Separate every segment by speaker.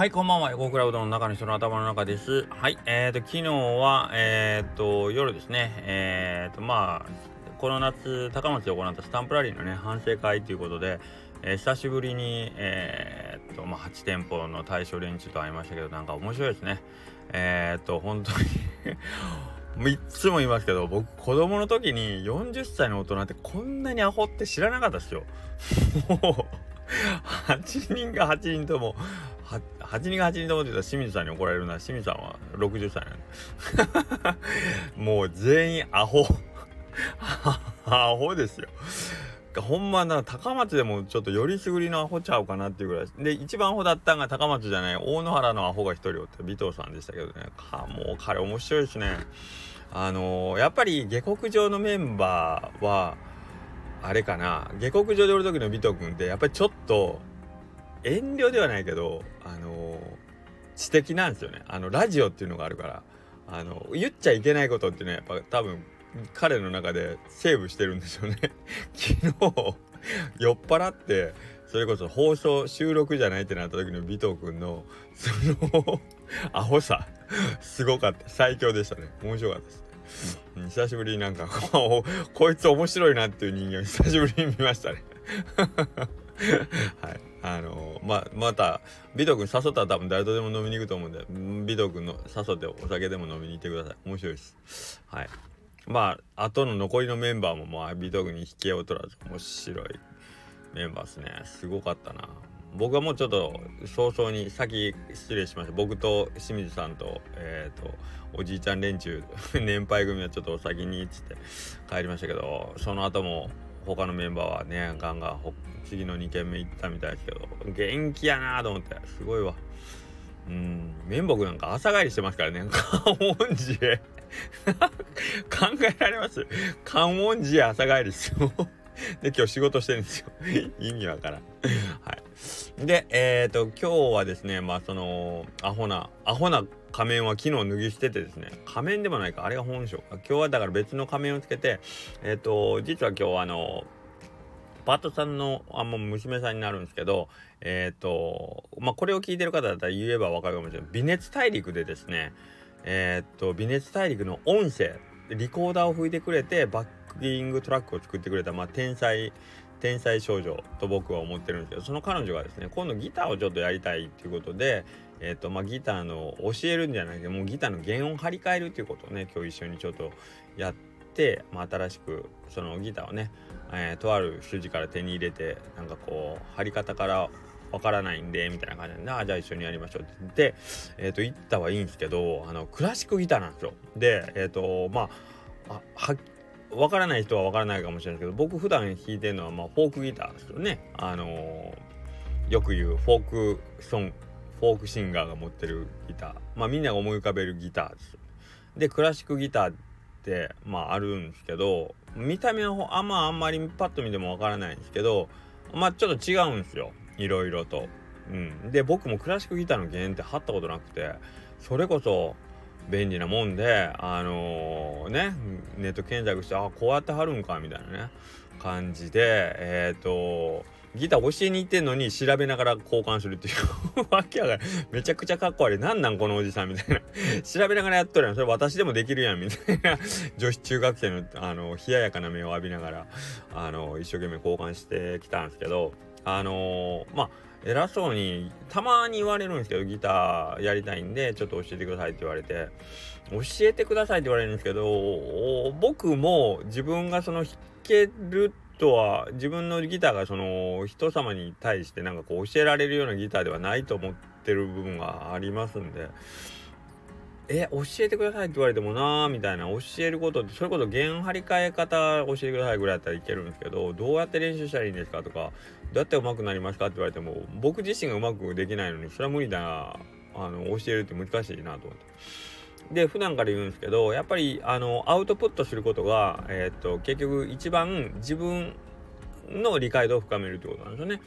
Speaker 1: はい、こんばんは。エコクラウドの中の人の頭の中です。はい、えーと、昨日は、えーと、夜ですね、えーと、まあ、この夏、高松で行ったスタンプラリーのね、反省会ということで、えー、久しぶりに、えーと、まあ、8店舗の対象連中と会いましたけど、なんか面白いですね。えーと、本当に いつも言いますけど、僕、子供の時に40歳の大人ってこんなにアホって知らなかったですよ。もう、8人が8人とも、8人が8人ともってたら清水さんに怒られるな。清水さんは60歳なんで。もう全員アホ。アホですよ。ほんまな、高松でもちょっとよりすぐりのアホちゃうかなっていうぐらい。で、一番アホだったんが高松じゃない、大野原のアホが一人おって、尾藤さんでしたけどね。か、もう彼面白いですね。あのー、やっぱり下克上のメンバーは、あれかな、下克上でおる時の尾藤君って、やっぱりちょっと、遠慮ではないけど、あの、知的なんですよね。あの、ラジオっていうのがあるから、あの、言っちゃいけないことっていうのはやっぱ多分、彼の中でセーブしてるんでしょうね。昨日、酔っ払って、それこそ放送、収録じゃないってなった時の尾藤君の、そのアホさ、すごかった。最強でしたね。面白かったです。うん、久しぶりになんかこいつ面白いなっていう人間を久しぶりに見ましたね。はい。あのー、ままた美藤君誘ったら多分誰とでも飲みに行くと思うんで美藤君の誘ってお酒でも飲みに行ってください。面白いです。はい。まあ後の残りのメンバーもまあ美藤君に引けを取らず面白いメンバーですね。すごかったな。僕はもうちょっと早々に先失礼しました。僕と清水さんとえっ、ー、とおじいちゃん連中 年配組はちょっとお先にっつって帰りましたけどその後も他のメンバーはねガンガン次の2軒目行ったみたいですけど元気やなと思ってすごいわ。うん綿木なんか朝帰りしてますからね。観音寺へ。考えられます？観音寺へ朝帰りですよ。で今日仕事してるんですよ。意味わからん。はい。でえっ、ー、と今日はですねまあそのアホなアホな仮面は昨日脱ぎ捨ててですね仮面でもないかあれが本性今日はだから別の仮面をつけてえっ、ー、と実は今日あのパートさんのあんま娘さんになるんですけどえっ、ー、とまあこれを聞いてる方だったら言えば分かるかもしれない。微熱大陸でですねえっ、ー、と微熱大陸の音声リコーダーを吹いてくれてバッキングトラックを作ってくれた、まあ、天才天才少女と僕は思ってるんですけどその彼女がですね今度ギターをちょっとやりたいっていうことで、えーとまあ、ギターの教えるんじゃないけどもうギターの弦音張り替えるっていうことをね今日一緒にちょっとやって、まあ、新しくそのギターをね、えー、とある筋から手に入れてなんかこう張り方からわからないんでみたいな感じで、あじゃあ一緒にやりましょうって言って、えっ、ー、と行ったはいいんですけどあのクラシックギターなんですよ。でえっ、ー、とまあはわからない人はわからないかもしれないけど僕普段弾いてるのはまあフォークギターですよね。あのー、よく言うフォークソングフォークシンガーが持ってるギターまあみんなが思い浮かべるギターです。でクラシックギターってまああるんですけど見た目はあんまあんまりパッと見てもわからないんですけどまあちょっと違うんですよいろいろと。うん、で僕もクラシックギターの弦って貼ったことなくてそれこそ便利なもんであのー、ねネット検索してあこうやって貼るんかみたいなね感じでえっ、ー、とギター教えに行ってんのに調べながら交換するっていう。わけやからめちゃくちゃかっこ悪い。なんなんこのおじさんみたいな。調べながらやっとるやん。それ私でもできるやんみたいな。女子中学生のあの冷ややかな目を浴びながらあの一生懸命交換してきたんですけどあのー、まあ偉そうにたまに言われるんですけどギターやりたいんでちょっと教えてくださいって言われて教えてくださいって言われるんですけど僕も自分がその弾けるとは自分のギターがその人様に対してなんかこう教えられるようなギターではないと思ってる部分がありますんでえ教えてくださいって言われてもなーみたいな教えることってそれこそ弦張り替え方教えてくださいぐらいだったらいけるんですけどどうやって練習したらいいんですか？とかどうやって上手くなりますか？って言われても僕自身がうまくできないのにそれは無理だな。あの教えるって難しいなと思って。で普段から言うんですけどやっぱりあのアウトプットすることが、えー、っと結局一番自分の理解度を深めるってことなんですよね。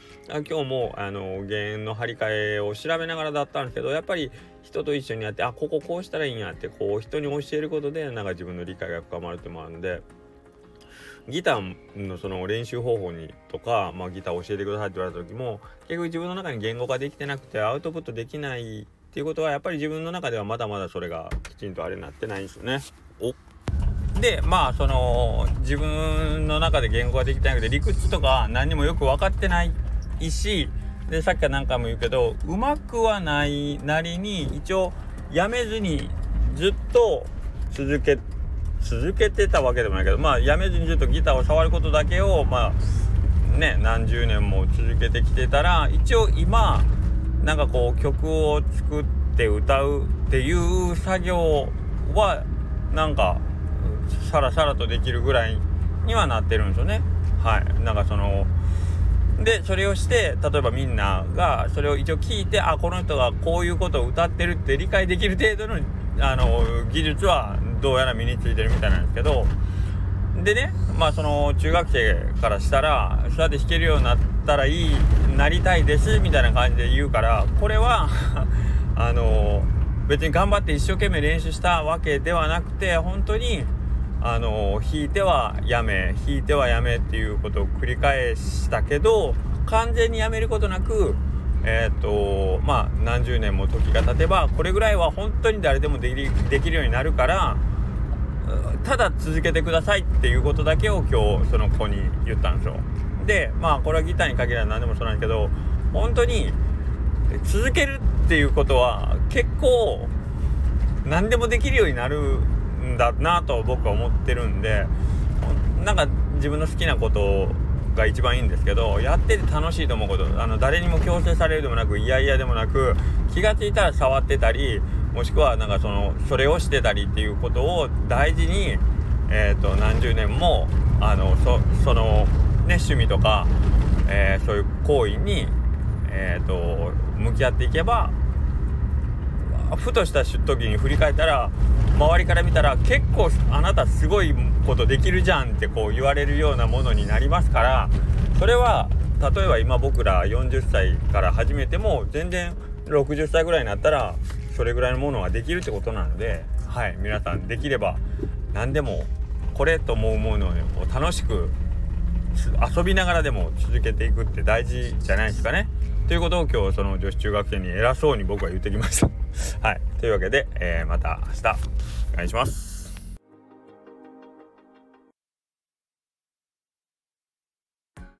Speaker 1: 今日もあの弦の張り替えを調べながらだったんですけどやっぱり人と一緒にやってあこここうしたらいいんやってこう人に教えることでなんか自分の理解が深まるってもあるんでギターのその練習方法にとか、まあ、ギター教えてくださいって言われた時も結局自分の中に言語化できてなくてアウトプットできないっていうことはやっぱり自分の中ではまだまだそれがきちんとあれになってないんですよね。おでまあその自分の中で言語ができてなくて理屈とか何にもよく分かってないしでさっきから何回も言うけどうまくはないなりに一応やめずにずっと続け続けてたわけでもないけどまあやめずにずっとギターを触ることだけをまあね何十年も続けてきてたら一応今なんかこう曲を作って歌うっていう作業はなんかさらさらとできるぐらいにはなってるんですよね。はい。なんかそのでそれをして例えばみんながそれを一応聞いてあこの人がこういうことを歌ってるって理解できる程度のあの技術はどうやら身についてるみたいなんですけどでねまあその中学生からしたらそうやって弾けるようになったらいいなりたいですみたいな感じで言うからこれは あの別に頑張って一生懸命練習したわけではなくて本当にあの弾いてはやめ弾いてはやめっていうことを繰り返したけど完全にやめることなくえっ、ー、とまあ何十年も時が経てばこれぐらいは本当に誰でもできできるようになるからただ続けてくださいっていうことだけを今日その子に言ったんですよ。でまあこれはギターに限らず何でもそうなんだけど本当に続けるっていうことは結構何でもできるようになるんだなと僕は思ってるんでなんか自分の好きなことが一番いいんですけどやってて楽しいと思うことあの誰にも強制されるでもなく嫌々でもなく気が付いたら触ってたりもしくはなんかそのそれをしてたりっていうことを大事に、えーと、何十年もあのそその、ね、趣味とか、えー、そういう行為に、えーと向き合っていけばふとした時に振り返ったら周りから見たら結構あなたすごいことできるじゃんってこう言われるようなものになりますからそれは例えば今僕ら40歳から始めても全然60歳ぐらいになったらそれぐらいのものができるってことなのではい皆さんできれば何でもこれと思うものを楽しく遊びながらでも続けていくって大事じゃないですかね。ということを今日その女子中学生に偉そうに僕は言ってきました。はい。というわけで、えー、また明日お願いします。